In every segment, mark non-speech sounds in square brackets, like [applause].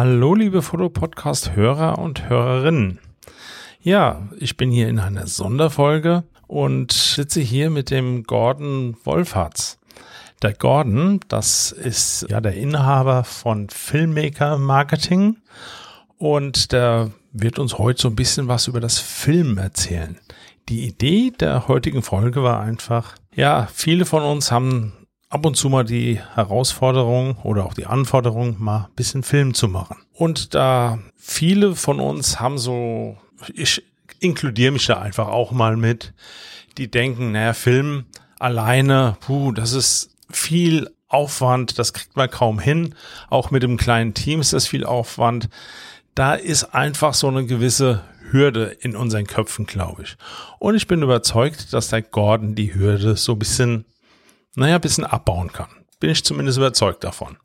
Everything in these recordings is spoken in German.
Hallo, liebe Fotopodcast-Hörer und Hörerinnen. Ja, ich bin hier in einer Sonderfolge und sitze hier mit dem Gordon Wolfatz. Der Gordon, das ist ja der Inhaber von Filmmaker Marketing und der wird uns heute so ein bisschen was über das Film erzählen. Die Idee der heutigen Folge war einfach, ja, viele von uns haben ab und zu mal die Herausforderung oder auch die Anforderung, mal ein bisschen Film zu machen. Und da viele von uns haben so, ich inkludiere mich da einfach auch mal mit, die denken, naja, Film alleine, puh, das ist viel Aufwand, das kriegt man kaum hin. Auch mit dem kleinen Team ist das viel Aufwand. Da ist einfach so eine gewisse Hürde in unseren Köpfen, glaube ich. Und ich bin überzeugt, dass der Gordon die Hürde so ein bisschen naja, ein bisschen abbauen kann. Bin ich zumindest überzeugt davon.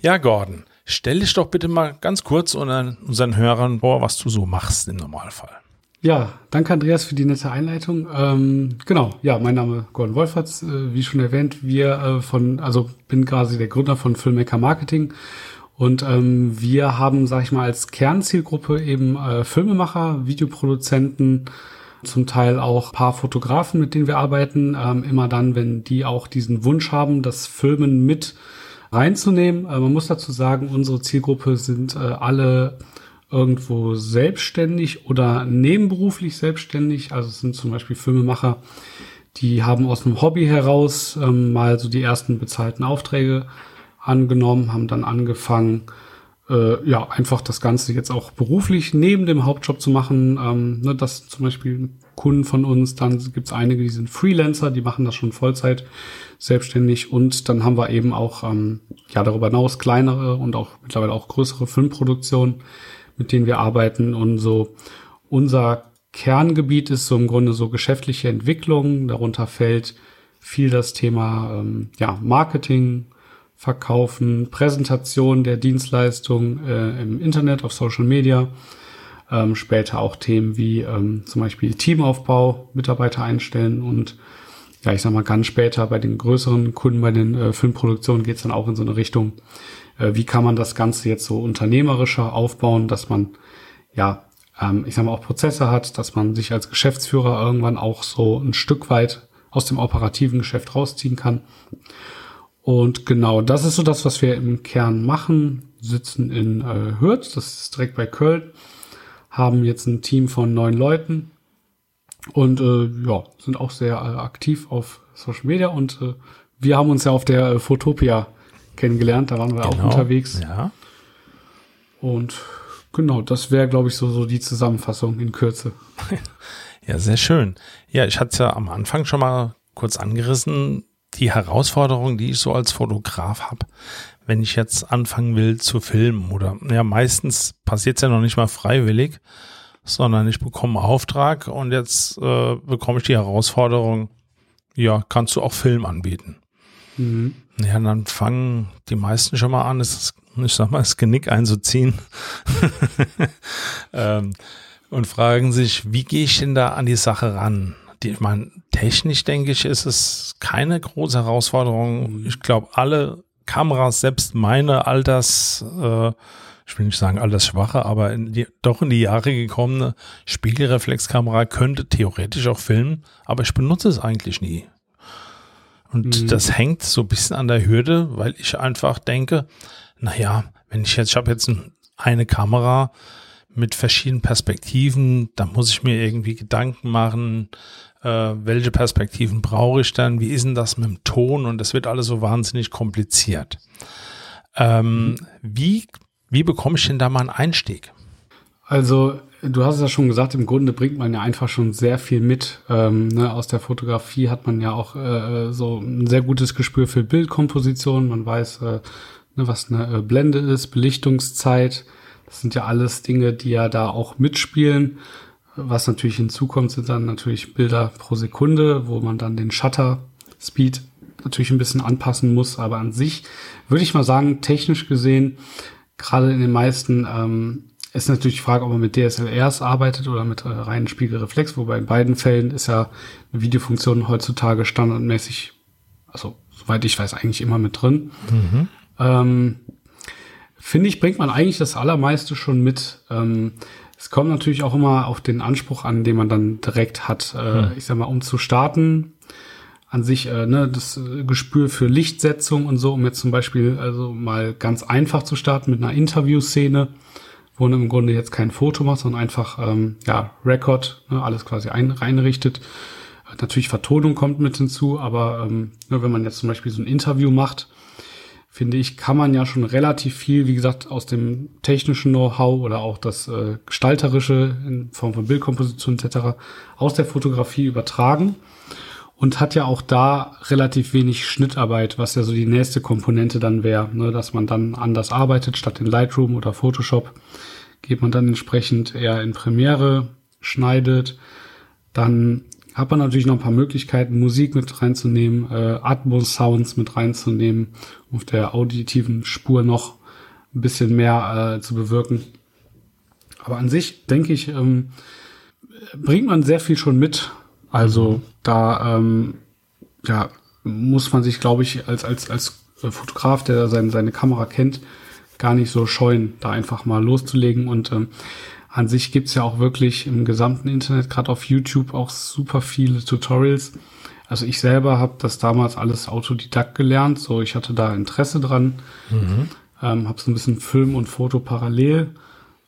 Ja, Gordon, stell dich doch bitte mal ganz kurz unseren Hörern vor, was du so machst im Normalfall. Ja, danke Andreas für die nette Einleitung. Ähm, genau, ja, mein Name Gordon Wolferts, äh, wie schon erwähnt, wir äh, von, also bin quasi der Gründer von Filmmaker Marketing und ähm, wir haben, sag ich mal, als Kernzielgruppe eben äh, Filmemacher, Videoproduzenten, zum Teil auch paar Fotografen, mit denen wir arbeiten. Ähm, immer dann, wenn die auch diesen Wunsch haben, das Filmen mit reinzunehmen. Äh, man muss dazu sagen, unsere Zielgruppe sind äh, alle irgendwo selbstständig oder nebenberuflich selbstständig. Also es sind zum Beispiel Filmemacher, die haben aus einem Hobby heraus ähm, mal so die ersten bezahlten Aufträge angenommen, haben dann angefangen, äh, ja, einfach das Ganze jetzt auch beruflich neben dem Hauptjob zu machen. Ähm, ne, das zum Beispiel Kunden von uns, dann gibt es einige, die sind Freelancer, die machen das schon Vollzeit selbstständig und dann haben wir eben auch ähm, ja darüber hinaus kleinere und auch mittlerweile auch größere Filmproduktionen, mit denen wir arbeiten und so unser Kerngebiet ist so im Grunde so geschäftliche Entwicklung. Darunter fällt viel das Thema ähm, ja, Marketing, verkaufen, Präsentation der Dienstleistung äh, im Internet, auf Social Media, ähm, später auch Themen wie ähm, zum Beispiel Teamaufbau, Mitarbeiter einstellen und ja, ich sag mal ganz später bei den größeren Kunden, bei den äh, Filmproduktionen geht es dann auch in so eine Richtung, äh, wie kann man das Ganze jetzt so unternehmerischer aufbauen, dass man ja, ähm, ich sag mal auch Prozesse hat, dass man sich als Geschäftsführer irgendwann auch so ein Stück weit aus dem operativen Geschäft rausziehen kann. Und genau, das ist so das, was wir im Kern machen. Sitzen in äh, Hürth, das ist direkt bei Köln, haben jetzt ein Team von neun Leuten und äh, ja, sind auch sehr äh, aktiv auf Social Media und äh, wir haben uns ja auf der äh, Fotopia kennengelernt, da waren wir genau, auch unterwegs. Ja. Und genau, das wäre, glaube ich, so, so die Zusammenfassung in Kürze. [laughs] ja, sehr schön. Ja, ich hatte es ja am Anfang schon mal kurz angerissen die Herausforderung, die ich so als Fotograf habe, wenn ich jetzt anfangen will zu filmen oder ja, meistens passiert es ja noch nicht mal freiwillig, sondern ich bekomme einen Auftrag und jetzt äh, bekomme ich die Herausforderung, ja, kannst du auch Film anbieten. Mhm. Ja, dann fangen die meisten schon mal an, das, ich sag mal, das Genick einzuziehen [laughs] ähm, und fragen sich, wie gehe ich denn da an die Sache ran? Die, ich meine, technisch denke ich, ist es keine große Herausforderung. Mhm. Ich glaube, alle Kameras, selbst meine Alters, äh, ich will nicht sagen altersschwache, aber in die, doch in die Jahre gekommene Spiegelreflexkamera könnte theoretisch auch filmen, aber ich benutze es eigentlich nie. Und mhm. das hängt so ein bisschen an der Hürde, weil ich einfach denke, naja, wenn ich jetzt, ich habe jetzt eine Kamera mit verschiedenen Perspektiven, da muss ich mir irgendwie Gedanken machen, äh, welche Perspektiven brauche ich dann, wie ist denn das mit dem Ton und das wird alles so wahnsinnig kompliziert. Ähm, mhm. wie, wie bekomme ich denn da mal einen Einstieg? Also, du hast es ja schon gesagt, im Grunde bringt man ja einfach schon sehr viel mit. Ähm, ne? Aus der Fotografie hat man ja auch äh, so ein sehr gutes Gespür für Bildkomposition. Man weiß, äh, ne, was eine äh, Blende ist, Belichtungszeit. Das sind ja alles Dinge, die ja da auch mitspielen. Was natürlich hinzukommt, sind dann natürlich Bilder pro Sekunde, wo man dann den Shutter Speed natürlich ein bisschen anpassen muss. Aber an sich würde ich mal sagen, technisch gesehen, gerade in den meisten ähm, ist natürlich die Frage, ob man mit DSLRs arbeitet oder mit äh, reinen Spiegelreflex, wobei in beiden Fällen ist ja eine Videofunktion heutzutage standardmäßig, also soweit ich weiß, eigentlich immer mit drin. Mhm. Ähm, finde ich, bringt man eigentlich das Allermeiste schon mit. Ähm, es kommt natürlich auch immer auf den Anspruch an, den man dann direkt hat. Äh, hm. Ich sag mal, um zu starten, an sich äh, ne, das äh, Gespür für Lichtsetzung und so, um jetzt zum Beispiel also mal ganz einfach zu starten mit einer Interviewszene, wo man im Grunde jetzt kein Foto macht, sondern einfach ähm, ja Record, ne, alles quasi ein, reinrichtet. Natürlich Vertonung kommt mit hinzu, aber ähm, ne, wenn man jetzt zum Beispiel so ein Interview macht, finde ich, kann man ja schon relativ viel, wie gesagt, aus dem technischen Know-how oder auch das äh, gestalterische in Form von Bildkomposition etc. aus der Fotografie übertragen und hat ja auch da relativ wenig Schnittarbeit, was ja so die nächste Komponente dann wäre, ne, dass man dann anders arbeitet statt in Lightroom oder Photoshop geht man dann entsprechend eher in Premiere, schneidet, dann hat man natürlich noch ein paar Möglichkeiten, Musik mit reinzunehmen, äh, Atmos-Sounds mit reinzunehmen, auf der auditiven Spur noch ein bisschen mehr äh, zu bewirken. Aber an sich, denke ich, ähm, bringt man sehr viel schon mit. Also da ähm, ja, muss man sich, glaube ich, als, als, als Fotograf, der seine, seine Kamera kennt, gar nicht so scheuen, da einfach mal loszulegen und ähm, an sich gibt's ja auch wirklich im gesamten Internet, gerade auf YouTube, auch super viele Tutorials. Also ich selber habe das damals alles Autodidakt gelernt, so ich hatte da Interesse dran, mhm. ähm, habe so ein bisschen Film und Foto parallel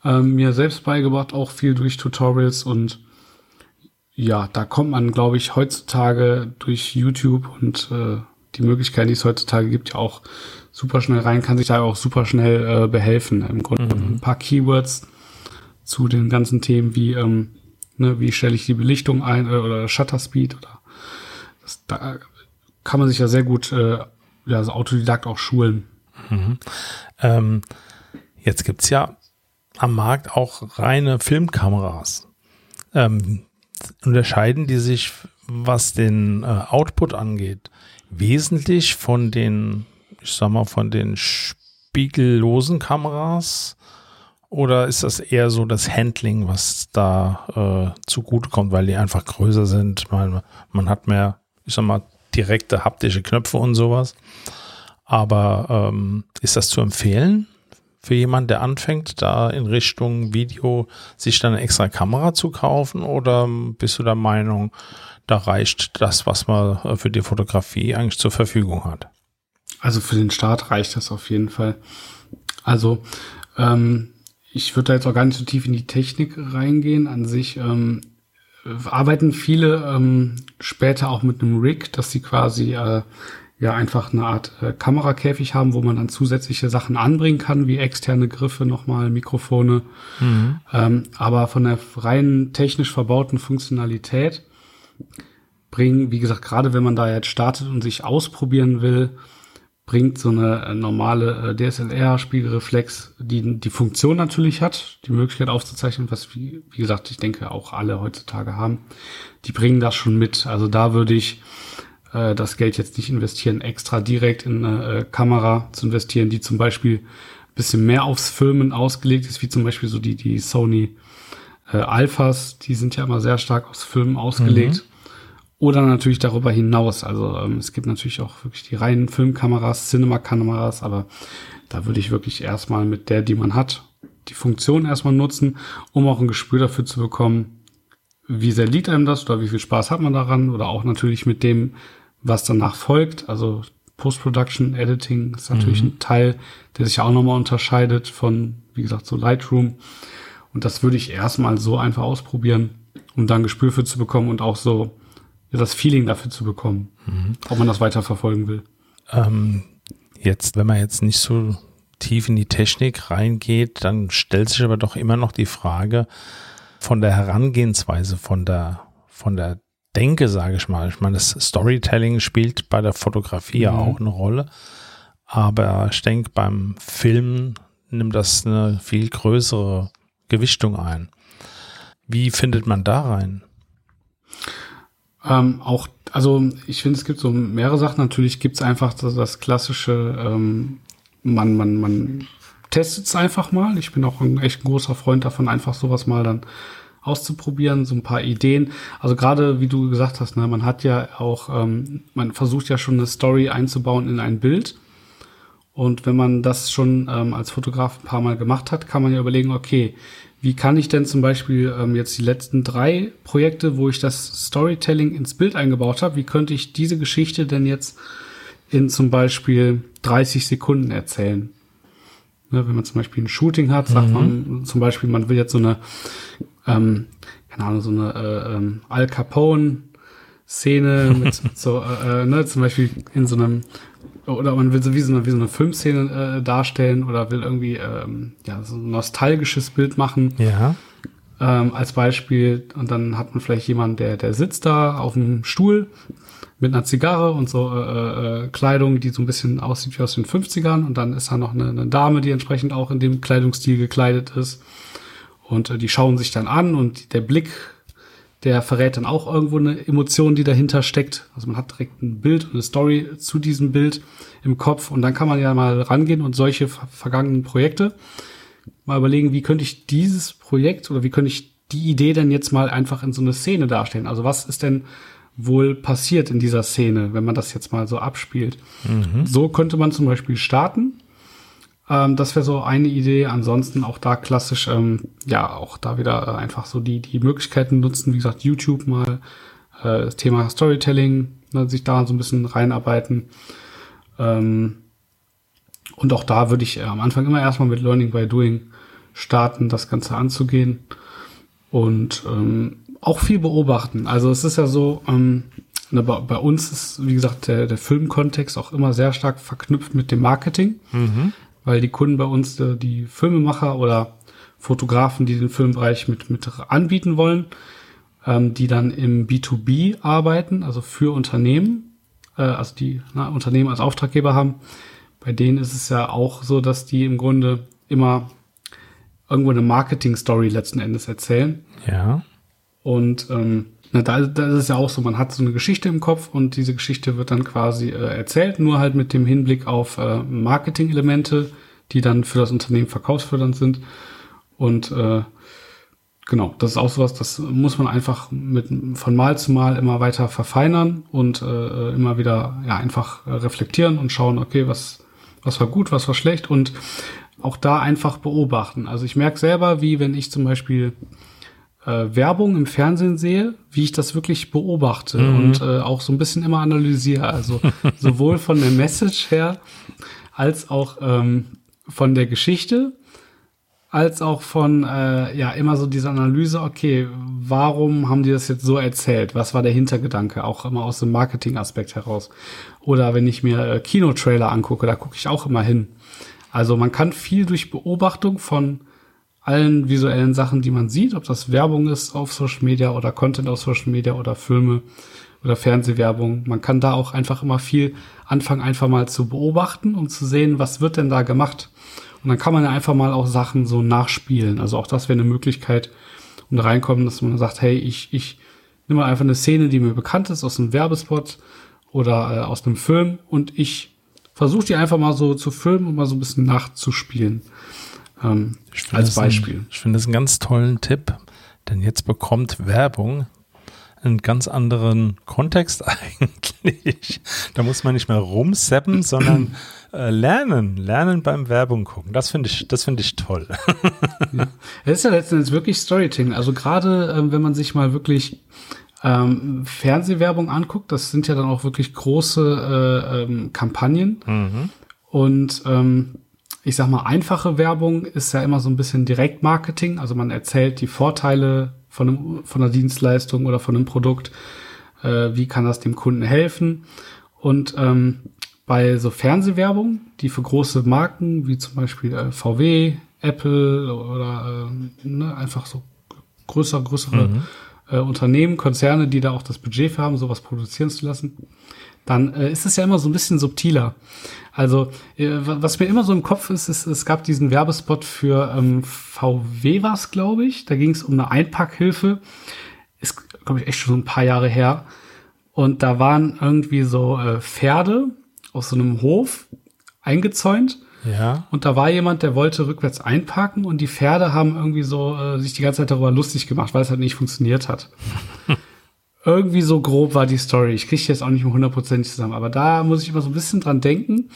ähm, mir selbst beigebracht, auch viel durch Tutorials und ja, da kommt man, glaube ich, heutzutage durch YouTube und äh, die Möglichkeiten, die es heutzutage gibt, ja auch super schnell rein, kann sich da auch super schnell äh, behelfen. Im Grunde mhm. ein paar Keywords zu den ganzen Themen wie, ähm, ne, wie stelle ich die Belichtung ein äh, oder Shutter Speed oder das, da kann man sich ja sehr gut äh, ja, also Autodidakt auch schulen. Mhm. Ähm, jetzt gibt's ja am Markt auch reine Filmkameras. Ähm, unterscheiden die sich, was den äh, Output angeht, wesentlich von den, ich sag mal, von den spiegellosen Kameras oder ist das eher so das Handling, was da äh, zugutekommt, weil die einfach größer sind? Man, man hat mehr, ich sag mal, direkte haptische Knöpfe und sowas. Aber ähm, ist das zu empfehlen für jemanden, der anfängt, da in Richtung Video sich dann eine extra Kamera zu kaufen? Oder bist du der Meinung, da reicht das, was man äh, für die Fotografie eigentlich zur Verfügung hat? Also für den Start reicht das auf jeden Fall. Also ähm, ich würde da jetzt auch gar nicht so tief in die Technik reingehen. An sich ähm, arbeiten viele ähm, später auch mit einem Rig, dass sie quasi äh, ja einfach eine Art äh, Kamerakäfig haben, wo man dann zusätzliche Sachen anbringen kann, wie externe Griffe, nochmal Mikrofone. Mhm. Ähm, aber von der rein technisch verbauten Funktionalität bringen, wie gesagt, gerade wenn man da jetzt startet und sich ausprobieren will, bringt so eine äh, normale äh, DSLR-Spiegelreflex, die die Funktion natürlich hat, die Möglichkeit aufzuzeichnen, was wie, wie gesagt, ich denke auch alle heutzutage haben. Die bringen das schon mit. Also da würde ich äh, das Geld jetzt nicht investieren, extra direkt in eine äh, Kamera zu investieren, die zum Beispiel ein bisschen mehr aufs Filmen ausgelegt ist, wie zum Beispiel so die, die Sony äh, Alphas, die sind ja immer sehr stark aufs Filmen ausgelegt. Mhm oder natürlich darüber hinaus. Also ähm, es gibt natürlich auch wirklich die reinen Filmkameras, Cinema-Kameras, aber da würde ich wirklich erstmal mit der, die man hat, die Funktion erstmal nutzen, um auch ein Gespür dafür zu bekommen, wie sehr liegt einem das oder wie viel Spaß hat man daran oder auch natürlich mit dem, was danach folgt. Also Post-Production, Editing ist natürlich mhm. ein Teil, der sich auch nochmal unterscheidet von, wie gesagt, so Lightroom. Und das würde ich erstmal so einfach ausprobieren, um dann Gespür für zu bekommen und auch so das Feeling dafür zu bekommen, mhm. ob man das weiter verfolgen will. Ähm, jetzt, wenn man jetzt nicht so tief in die Technik reingeht, dann stellt sich aber doch immer noch die Frage von der Herangehensweise, von der, von der Denke, sage ich mal. Ich meine, das Storytelling spielt bei der Fotografie ja mhm. auch eine Rolle. Aber ich denke, beim Film nimmt das eine viel größere Gewichtung ein. Wie findet man da rein? Ähm, auch, also ich finde, es gibt so mehrere Sachen. Natürlich gibt es einfach das, das klassische, ähm, man, man, man testet es einfach mal. Ich bin auch ein echt großer Freund davon, einfach sowas mal dann auszuprobieren, so ein paar Ideen. Also gerade wie du gesagt hast, ne, man hat ja auch, ähm, man versucht ja schon eine Story einzubauen in ein Bild. Und wenn man das schon ähm, als Fotograf ein paar Mal gemacht hat, kann man ja überlegen, okay, wie kann ich denn zum Beispiel ähm, jetzt die letzten drei Projekte, wo ich das Storytelling ins Bild eingebaut habe, wie könnte ich diese Geschichte denn jetzt in zum Beispiel 30 Sekunden erzählen? Ne, wenn man zum Beispiel ein Shooting hat, sagt mhm. man zum Beispiel, man will jetzt so eine, ähm, keine Ahnung, so eine äh, ähm, Al Capone Szene [laughs] mit, so, äh, äh, ne, zum Beispiel in so einem oder man will so wie so eine, wie so eine Filmszene äh, darstellen oder will irgendwie ähm, ja, so ein nostalgisches Bild machen. Ja. Ähm, als Beispiel. Und dann hat man vielleicht jemanden, der, der sitzt da auf dem Stuhl mit einer Zigarre und so äh, äh, Kleidung, die so ein bisschen aussieht wie aus den 50ern. Und dann ist da noch eine, eine Dame, die entsprechend auch in dem Kleidungsstil gekleidet ist. Und äh, die schauen sich dann an und der Blick der verrät dann auch irgendwo eine Emotion, die dahinter steckt. Also man hat direkt ein Bild und eine Story zu diesem Bild im Kopf und dann kann man ja mal rangehen und solche vergangenen Projekte mal überlegen, wie könnte ich dieses Projekt oder wie könnte ich die Idee denn jetzt mal einfach in so eine Szene darstellen? Also was ist denn wohl passiert in dieser Szene, wenn man das jetzt mal so abspielt? Mhm. So könnte man zum Beispiel starten ähm, das wäre so eine Idee. Ansonsten auch da klassisch, ähm, ja, auch da wieder äh, einfach so die, die Möglichkeiten nutzen. Wie gesagt, YouTube mal, äh, das Thema Storytelling, ne, sich da so ein bisschen reinarbeiten. Ähm, und auch da würde ich äh, am Anfang immer erstmal mit Learning by Doing starten, das Ganze anzugehen. Und ähm, auch viel beobachten. Also es ist ja so, ähm, ne, bei, uns ist, wie gesagt, der, der Filmkontext auch immer sehr stark verknüpft mit dem Marketing. Mhm weil die Kunden bei uns, äh, die Filmemacher oder Fotografen, die den Filmbereich mit, mit anbieten wollen, ähm, die dann im B2B arbeiten, also für Unternehmen, äh, also die na, Unternehmen als Auftraggeber haben, bei denen ist es ja auch so, dass die im Grunde immer irgendwo eine Marketing-Story letzten Endes erzählen. Ja. Und ähm, na, da, da ist es ja auch so, man hat so eine Geschichte im Kopf und diese Geschichte wird dann quasi äh, erzählt, nur halt mit dem Hinblick auf äh, Marketing-Elemente, die dann für das Unternehmen verkaufsfördernd sind. Und äh, genau, das ist auch sowas, das muss man einfach mit von Mal zu Mal immer weiter verfeinern und äh, immer wieder ja einfach reflektieren und schauen, okay, was was war gut, was war schlecht und auch da einfach beobachten. Also ich merke selber, wie wenn ich zum Beispiel äh, Werbung im Fernsehen sehe, wie ich das wirklich beobachte mhm. und äh, auch so ein bisschen immer analysiere. Also [laughs] sowohl von der Message her als auch ähm, von der Geschichte, als auch von äh, ja immer so diese Analyse, okay, warum haben die das jetzt so erzählt? Was war der Hintergedanke? Auch immer aus dem Marketing-Aspekt heraus. Oder wenn ich mir äh, Kinotrailer angucke, da gucke ich auch immer hin. Also man kann viel durch Beobachtung von allen visuellen Sachen, die man sieht, ob das Werbung ist auf Social Media oder Content auf Social Media oder Filme oder Fernsehwerbung. Man kann da auch einfach immer viel anfangen, einfach mal zu beobachten, um zu sehen, was wird denn da gemacht. Und dann kann man ja einfach mal auch Sachen so nachspielen. Also auch das wäre eine Möglichkeit, um da reinkommen, dass man sagt, hey, ich, ich nehme einfach eine Szene, die mir bekannt ist aus einem Werbespot oder äh, aus einem Film und ich versuche die einfach mal so zu filmen und mal so ein bisschen nachzuspielen. Ähm, als Beispiel. Ein, ich finde das einen ganz tollen Tipp, denn jetzt bekommt Werbung einen ganz anderen Kontext [laughs] eigentlich. Da muss man nicht mehr rumseppen, [clears throat] sondern äh, lernen, lernen beim Werbung gucken. Das finde ich, das finde ich toll. [laughs] ja. Es ist ja letztendlich wirklich Storytelling. Also gerade ähm, wenn man sich mal wirklich ähm, Fernsehwerbung anguckt, das sind ja dann auch wirklich große äh, ähm, Kampagnen. Mhm. Und ähm, ich sag mal, einfache Werbung ist ja immer so ein bisschen Direktmarketing. Also man erzählt die Vorteile von, einem, von einer Dienstleistung oder von einem Produkt. Äh, wie kann das dem Kunden helfen? Und ähm, bei so Fernsehwerbung, die für große Marken wie zum Beispiel äh, VW, Apple oder äh, ne, einfach so größere, größere mhm. äh, Unternehmen, Konzerne, die da auch das Budget für haben, sowas produzieren zu lassen, dann äh, ist es ja immer so ein bisschen subtiler. Also, äh, was mir immer so im Kopf ist, ist, es gab diesen Werbespot für ähm, VW was, glaube ich. Da ging es um eine Einpackhilfe. Ist, glaube ich, echt schon ein paar Jahre her. Und da waren irgendwie so äh, Pferde aus so einem Hof eingezäunt. Ja. Und da war jemand, der wollte rückwärts einparken und die Pferde haben irgendwie so äh, sich die ganze Zeit darüber lustig gemacht, weil es halt nicht funktioniert hat. [laughs] irgendwie so grob war die Story. Ich kriege jetzt auch nicht mehr hundertprozentig zusammen, aber da muss ich immer so ein bisschen dran denken,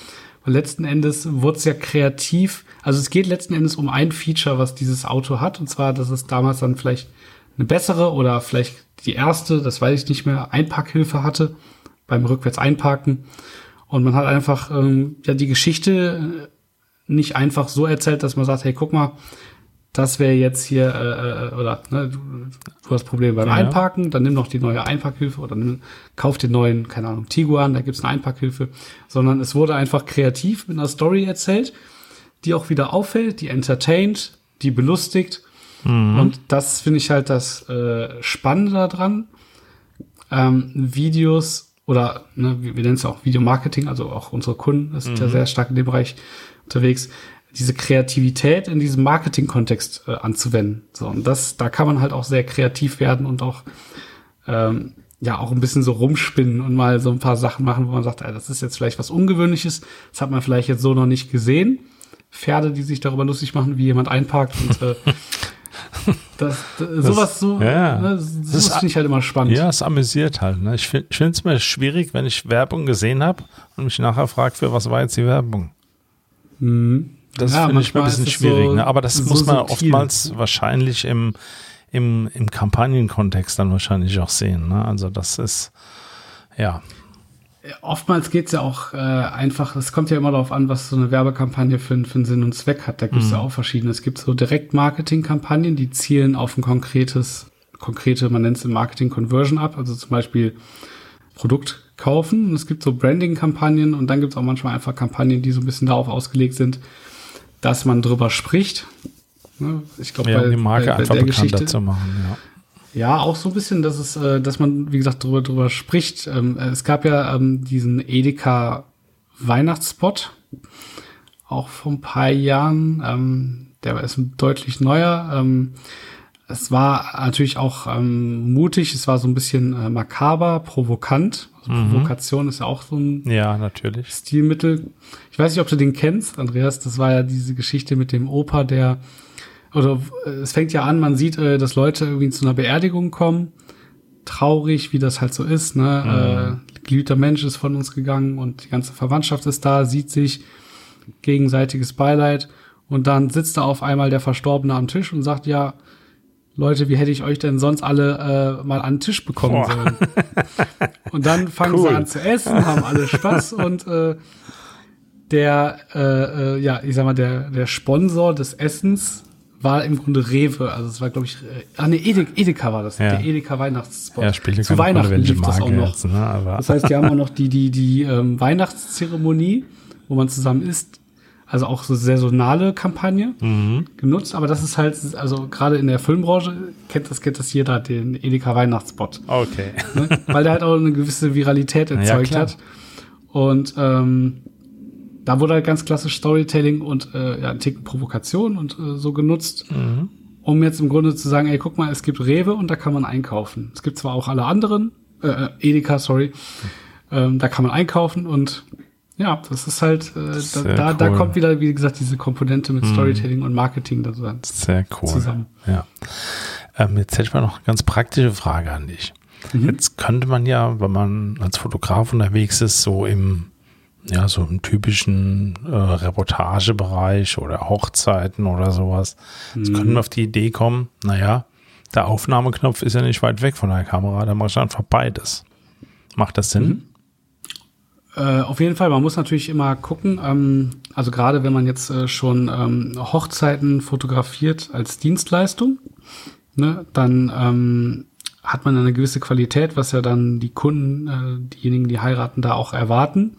Und letzten Endes wurde es ja kreativ. Also es geht letzten Endes um ein Feature, was dieses Auto hat. Und zwar, dass es damals dann vielleicht eine bessere oder vielleicht die erste, das weiß ich nicht mehr, Einparkhilfe hatte beim rückwärts einparken. Und man hat einfach ähm, ja die Geschichte äh, nicht einfach so erzählt, dass man sagt, hey, guck mal, das wäre jetzt hier, äh, äh, oder ne, du, du hast Probleme beim ja. Einparken, dann nimm noch die neue Einparkhilfe oder nimm, kauf den neuen, keine Ahnung, Tiguan, da gibt's eine Einparkhilfe, sondern es wurde einfach kreativ mit einer Story erzählt, die auch wieder auffällt, die entertaint, die belustigt. Mhm. Und das finde ich halt das äh, Spannende daran. Ähm, Videos oder ne, wir, wir nennen es auch Videomarketing, also auch unsere Kunden sind mhm. ja sehr stark in dem Bereich unterwegs diese Kreativität in diesem Marketing-Kontext äh, anzuwenden. So, und das, da kann man halt auch sehr kreativ werden und auch ähm, ja auch ein bisschen so rumspinnen und mal so ein paar Sachen machen, wo man sagt, ey, das ist jetzt vielleicht was Ungewöhnliches, das hat man vielleicht jetzt so noch nicht gesehen. Pferde, die sich darüber lustig machen, wie jemand einparkt und äh, [laughs] das, das, sowas so, ja, ne, sowas finde ich halt immer spannend. Ja, es amüsiert halt. Ne? Ich finde es mir schwierig, wenn ich Werbung gesehen habe und mich nachher fragt, für was war jetzt die Werbung. Mhm. Das ja, finde ich ein bisschen schwierig, so, ne? aber das so muss man subtil. oftmals wahrscheinlich im, im, im Kampagnenkontext dann wahrscheinlich auch sehen. Ne? Also das ist, ja. Oftmals geht es ja auch äh, einfach, es kommt ja immer darauf an, was so eine Werbekampagne für, für einen Sinn und Zweck hat. Da gibt es mhm. ja auch verschiedene. Es gibt so Direktmarketing-Kampagnen, die zielen auf ein konkretes, konkrete, man nennt es im Marketing Conversion ab, also zum Beispiel Produkt kaufen. Und es gibt so Branding-Kampagnen und dann gibt es auch manchmal einfach Kampagnen, die so ein bisschen darauf ausgelegt sind, dass man drüber spricht. Ne? Ich glaube, ja, um die Marke bei, bei einfach bekannter Geschichte, zu machen, ja. Ja, auch so ein bisschen, dass es, äh, dass man, wie gesagt, drüber, drüber spricht. Ähm, es gab ja ähm, diesen Edeka Weihnachtsspot, auch vor ein paar Jahren. Ähm, der ist deutlich neuer. Es war natürlich auch mutig, es war so ein bisschen äh, makaber, provokant. Mhm. Provokation ist ja auch so ein ja, natürlich. Stilmittel. Ich weiß nicht, ob du den kennst, Andreas. Das war ja diese Geschichte mit dem Opa, der oder äh, es fängt ja an, man sieht, äh, dass Leute irgendwie zu einer Beerdigung kommen. Traurig, wie das halt so ist. Ne? Mhm. Äh, geliebter Mensch ist von uns gegangen und die ganze Verwandtschaft ist da, sieht sich gegenseitiges Beileid. Und dann sitzt da auf einmal der Verstorbene am Tisch und sagt, ja, Leute, wie hätte ich euch denn sonst alle äh, mal an den Tisch bekommen Boah. sollen? [laughs] Und dann fangen cool. sie an zu essen, haben alle Spaß [laughs] und äh, der, äh, äh, ja, ich sag mal, der, der Sponsor des Essens war im Grunde Rewe. Also es war, glaube ich, äh, ah ne, Edeka, Edeka war das, ja. der Edeka Weihnachtsspot. Ja, spielt Zu Weihnachten lief das auch noch. Jetzt, ne? das heißt, die haben auch noch die, die, die ähm, Weihnachtszeremonie, wo man zusammen isst, also auch so saisonale Kampagne mhm. genutzt, aber das ist halt, also gerade in der Filmbranche kennt das, kennt das jeder, den Edeka Weihnachtsspot. Okay. Ne? Weil der halt auch eine gewisse Viralität erzeugt ja, hat. Und ähm, da wurde halt ganz klassisch Storytelling und äh, ja, ein Ticken Provokation und äh, so genutzt, mhm. um jetzt im Grunde zu sagen, ey, guck mal, es gibt Rewe und da kann man einkaufen. Es gibt zwar auch alle anderen, äh, äh Edeka, sorry, ähm, da kann man einkaufen und ja, das ist halt, äh, da, da, cool. da, kommt wieder, wie gesagt, diese Komponente mit mhm. Storytelling mm. und Marketing da Sehr cool. zusammen. Ja. Ähm, jetzt hätte ich mal noch eine ganz praktische Frage an dich. Mhm. Jetzt könnte man ja, wenn man als Fotograf unterwegs ist, so im, ja, so im typischen äh, Reportagebereich oder Hochzeiten oder sowas, jetzt mhm. könnten wir auf die Idee kommen, naja, der Aufnahmeknopf ist ja nicht weit weg von der Kamera, da mache ich einfach beides. Macht das Sinn? Mhm. Äh, auf jeden Fall, man muss natürlich immer gucken, ähm, also gerade wenn man jetzt äh, schon ähm, Hochzeiten fotografiert als Dienstleistung, ne, dann ähm, hat man eine gewisse Qualität, was ja dann die Kunden, äh, diejenigen, die heiraten, da auch erwarten.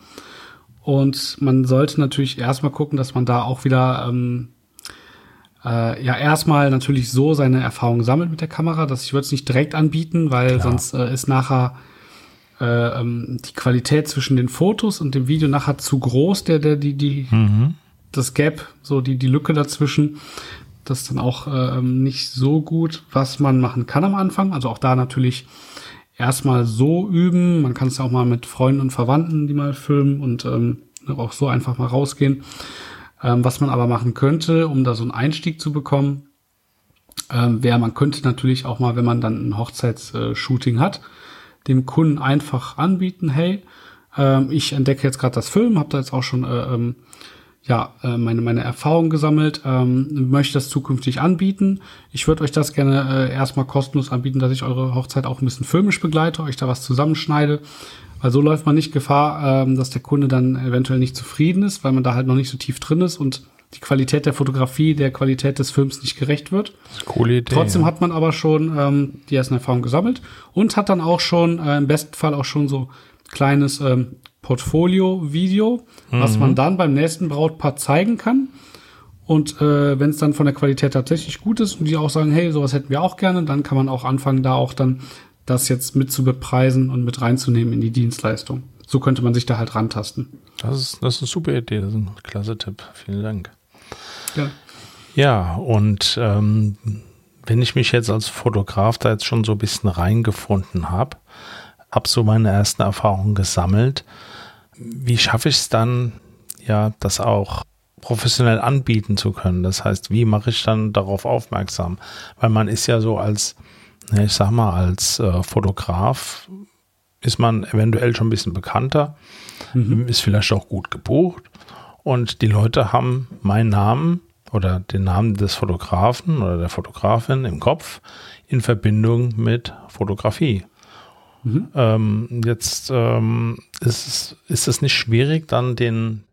Und man sollte natürlich erstmal gucken, dass man da auch wieder ähm, äh, ja erstmal natürlich so seine Erfahrungen sammelt mit der Kamera. dass ich würde es nicht direkt anbieten, weil Klar. sonst äh, ist nachher äh, ähm, die Qualität zwischen den Fotos und dem Video nachher zu groß, der, der, die, die, mhm. das Gap, so die, die Lücke dazwischen. Das ist dann auch äh, nicht so gut, was man machen kann am Anfang. Also auch da natürlich erstmal so üben. Man kann es ja auch mal mit Freunden und Verwandten, die mal filmen und ähm, auch so einfach mal rausgehen. Ähm, was man aber machen könnte, um da so einen Einstieg zu bekommen, ähm, wäre, man könnte natürlich auch mal, wenn man dann ein Hochzeitsshooting hat, dem Kunden einfach anbieten, hey, Ähm, ich entdecke jetzt gerade das Film, habe da jetzt auch schon äh, ähm, ja, äh, meine, meine Erfahrungen gesammelt, ähm, möchte das zukünftig anbieten. Ich würde euch das gerne äh, erstmal kostenlos anbieten, dass ich eure Hochzeit auch ein bisschen filmisch begleite, euch da was zusammenschneide. Weil so läuft man nicht Gefahr, ähm, dass der Kunde dann eventuell nicht zufrieden ist, weil man da halt noch nicht so tief drin ist und die Qualität der Fotografie der Qualität des Films nicht gerecht wird. Coole Idee. Trotzdem ja. hat man aber schon ähm, die ersten Erfahrungen gesammelt und hat dann auch schon, äh, im besten Fall auch schon so kleines ähm, Portfolio-Video, mhm. was man dann beim nächsten Brautpaar zeigen kann. Und äh, wenn es dann von der Qualität tatsächlich gut ist und die auch sagen, hey, sowas hätten wir auch gerne, dann kann man auch anfangen, da auch dann das jetzt mit zu bepreisen und mit reinzunehmen in die Dienstleistung. So könnte man sich da halt rantasten. Das ist, das ist eine super Idee, das ist ein klasse Tipp. Vielen Dank. Ja, ja und ähm, wenn ich mich jetzt als Fotograf da jetzt schon so ein bisschen reingefunden habe, habe so meine ersten Erfahrungen gesammelt, wie schaffe ich es dann, ja, das auch professionell anbieten zu können? Das heißt, wie mache ich dann darauf aufmerksam? Weil man ist ja so als, ich sag mal, als äh, Fotograf ist man eventuell schon ein bisschen bekannter, mhm. ist vielleicht auch gut gebucht und die Leute haben meinen Namen oder den Namen des Fotografen oder der Fotografin im Kopf in Verbindung mit Fotografie. Mhm. Ähm, jetzt ähm, ist, es, ist es nicht schwierig, dann den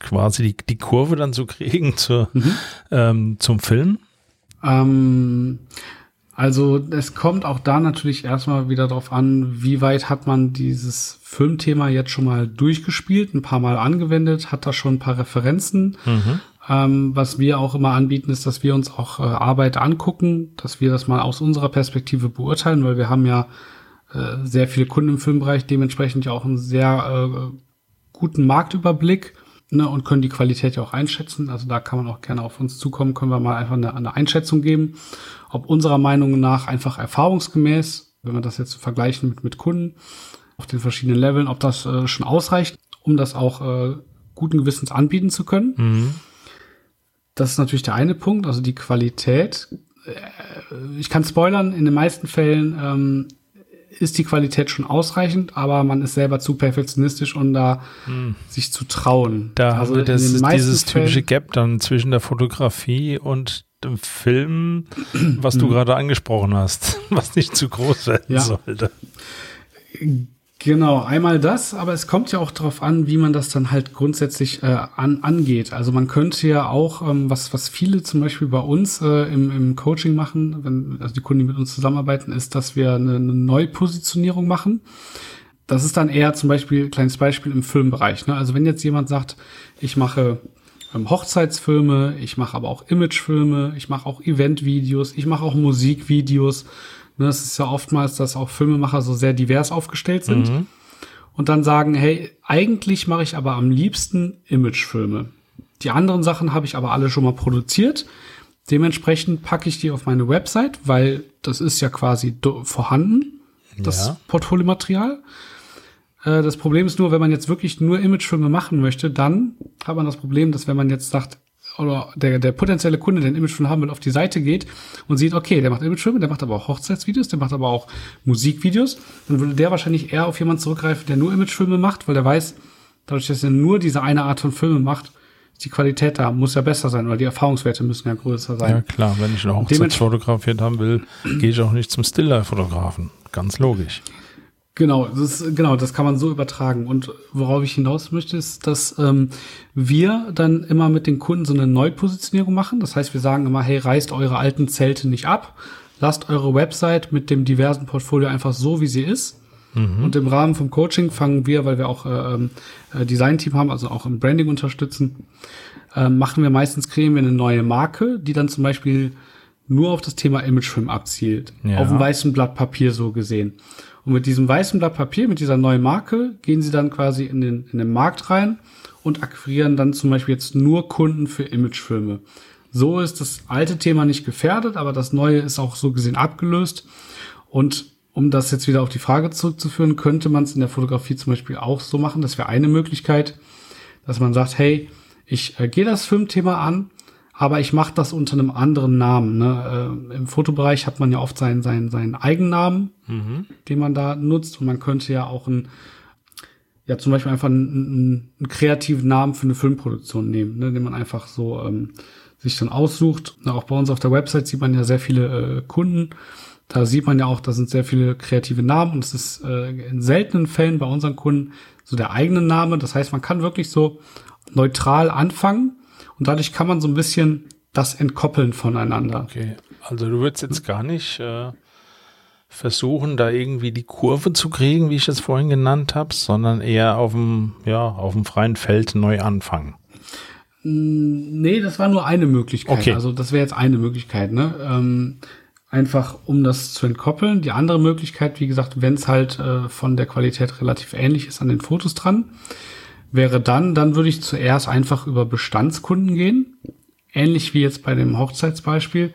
quasi die, die Kurve dann zu kriegen zur, mhm. ähm, zum Film? Also es kommt auch da natürlich erstmal wieder darauf an, wie weit hat man dieses Filmthema jetzt schon mal durchgespielt, ein paar Mal angewendet, hat da schon ein paar Referenzen. Mhm. Ähm, was wir auch immer anbieten, ist, dass wir uns auch äh, Arbeit angucken, dass wir das mal aus unserer Perspektive beurteilen, weil wir haben ja äh, sehr viele Kunden im Filmbereich, dementsprechend ja auch einen sehr äh, guten Marktüberblick ne, und können die Qualität ja auch einschätzen. Also da kann man auch gerne auf uns zukommen, können wir mal einfach eine, eine Einschätzung geben, ob unserer Meinung nach einfach erfahrungsgemäß, wenn wir das jetzt vergleichen mit, mit Kunden auf den verschiedenen Leveln, ob das äh, schon ausreicht, um das auch äh, guten Gewissens anbieten zu können. Mhm. Das ist natürlich der eine Punkt, also die Qualität. Äh, ich kann spoilern, in den meisten Fällen ähm, ist die Qualität schon ausreichend, aber man ist selber zu perfektionistisch, um da hm. sich zu trauen. Da also haben wir das, dieses typische Gap dann zwischen der Fotografie und dem Film, was du [clears throat] gerade angesprochen hast, [laughs] was nicht zu groß werden ja. sollte. Genau, einmal das, aber es kommt ja auch darauf an, wie man das dann halt grundsätzlich äh, an, angeht. Also man könnte ja auch, ähm, was, was viele zum Beispiel bei uns äh, im, im Coaching machen, wenn also die Kunden, die mit uns zusammenarbeiten, ist, dass wir eine, eine Neupositionierung machen. Das ist dann eher zum Beispiel, kleines Beispiel im Filmbereich. Ne? Also wenn jetzt jemand sagt, ich mache ähm, Hochzeitsfilme, ich mache aber auch Imagefilme, ich mache auch Eventvideos, ich mache auch Musikvideos, es ist ja oftmals, dass auch Filmemacher so sehr divers aufgestellt sind. Mhm. Und dann sagen, hey, eigentlich mache ich aber am liebsten Imagefilme. Die anderen Sachen habe ich aber alle schon mal produziert. Dementsprechend packe ich die auf meine Website, weil das ist ja quasi vorhanden, das ja. Portfoliomaterial. Äh, das Problem ist nur, wenn man jetzt wirklich nur Imagefilme machen möchte, dann hat man das Problem, dass wenn man jetzt sagt, oder der, der potenzielle Kunde, der ein Imagefilm haben will, auf die Seite geht und sieht, okay, der macht Imagefilme, der macht aber auch Hochzeitsvideos, der macht aber auch Musikvideos, dann würde der wahrscheinlich eher auf jemanden zurückgreifen, der nur Imagefilme macht, weil der weiß, dadurch, dass er nur diese eine Art von Filme macht, die Qualität da muss ja besser sein, oder die Erfahrungswerte müssen ja größer sein. Ja klar, wenn ich eine Hochzeit fotografiert haben will, gehe ich auch nicht zum Stilllife-Fotografen. Ganz logisch. Genau, das, genau, das kann man so übertragen. Und worauf ich hinaus möchte, ist, dass ähm, wir dann immer mit den Kunden so eine Neupositionierung machen. Das heißt, wir sagen immer, hey, reißt eure alten Zelte nicht ab, lasst eure Website mit dem diversen Portfolio einfach so, wie sie ist. Mhm. Und im Rahmen vom Coaching fangen wir, weil wir auch äh, ähm, äh, Design-Team haben, also auch im Branding unterstützen, äh, machen wir meistens, kreieren wir eine neue Marke, die dann zum Beispiel nur auf das Thema Imagefilm abzielt. Ja. Auf einem weißen Blatt Papier so gesehen. Und mit diesem weißen Blatt Papier, mit dieser neuen Marke, gehen sie dann quasi in den, in den Markt rein und akquirieren dann zum Beispiel jetzt nur Kunden für Imagefilme. So ist das alte Thema nicht gefährdet, aber das neue ist auch so gesehen abgelöst. Und um das jetzt wieder auf die Frage zurückzuführen, könnte man es in der Fotografie zum Beispiel auch so machen. Das wäre eine Möglichkeit, dass man sagt, hey, ich äh, gehe das Filmthema an, aber ich mache das unter einem anderen Namen. Ne? Äh, Im Fotobereich hat man ja oft seinen, seinen, seinen Eigennamen, mhm. den man da nutzt und man könnte ja auch ein ja zum Beispiel einfach einen, einen, kreativen Namen für eine Filmproduktion nehmen, ne, den man einfach so ähm, sich dann aussucht. Auch bei uns auf der Website sieht man ja sehr viele äh, Kunden. Da sieht man ja auch, da sind sehr viele kreative Namen und es ist äh, in seltenen Fällen bei unseren Kunden so der eigene Name. Das heißt, man kann wirklich so neutral anfangen und dadurch kann man so ein bisschen das entkoppeln voneinander. Okay, also du würdest jetzt gar nicht äh, versuchen, da irgendwie die Kurve zu kriegen, wie ich es vorhin genannt habe, sondern eher auf dem, ja, auf dem freien Feld neu anfangen. Nee, das war nur eine Möglichkeit. Okay. Also das wäre jetzt eine Möglichkeit, ne? Ähm, einfach um das zu entkoppeln. Die andere Möglichkeit, wie gesagt, wenn es halt äh, von der Qualität relativ ähnlich ist an den Fotos dran, wäre dann, dann würde ich zuerst einfach über Bestandskunden gehen. Ähnlich wie jetzt bei dem Hochzeitsbeispiel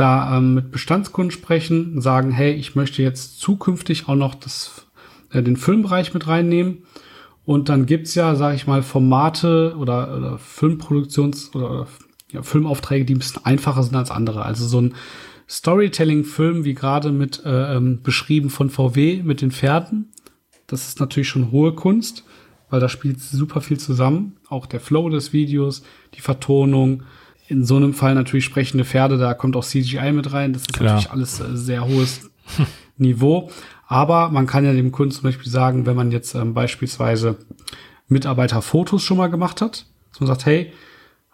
da ähm, mit Bestandskunden sprechen, sagen, hey, ich möchte jetzt zukünftig auch noch das, äh, den Filmbereich mit reinnehmen. Und dann gibt's ja, sage ich mal, Formate oder, oder Filmproduktions- oder ja, Filmaufträge, die ein bisschen einfacher sind als andere. Also so ein Storytelling-Film, wie gerade mit äh, ähm, beschrieben von VW mit den Pferden. Das ist natürlich schon hohe Kunst, weil da spielt super viel zusammen. Auch der Flow des Videos, die Vertonung, in so einem Fall natürlich sprechende Pferde, da kommt auch CGI mit rein. Das ist Klar. natürlich alles äh, sehr hohes [laughs] Niveau. Aber man kann ja dem Kunden zum Beispiel sagen, wenn man jetzt ähm, beispielsweise Mitarbeiterfotos schon mal gemacht hat, dass man sagt, hey,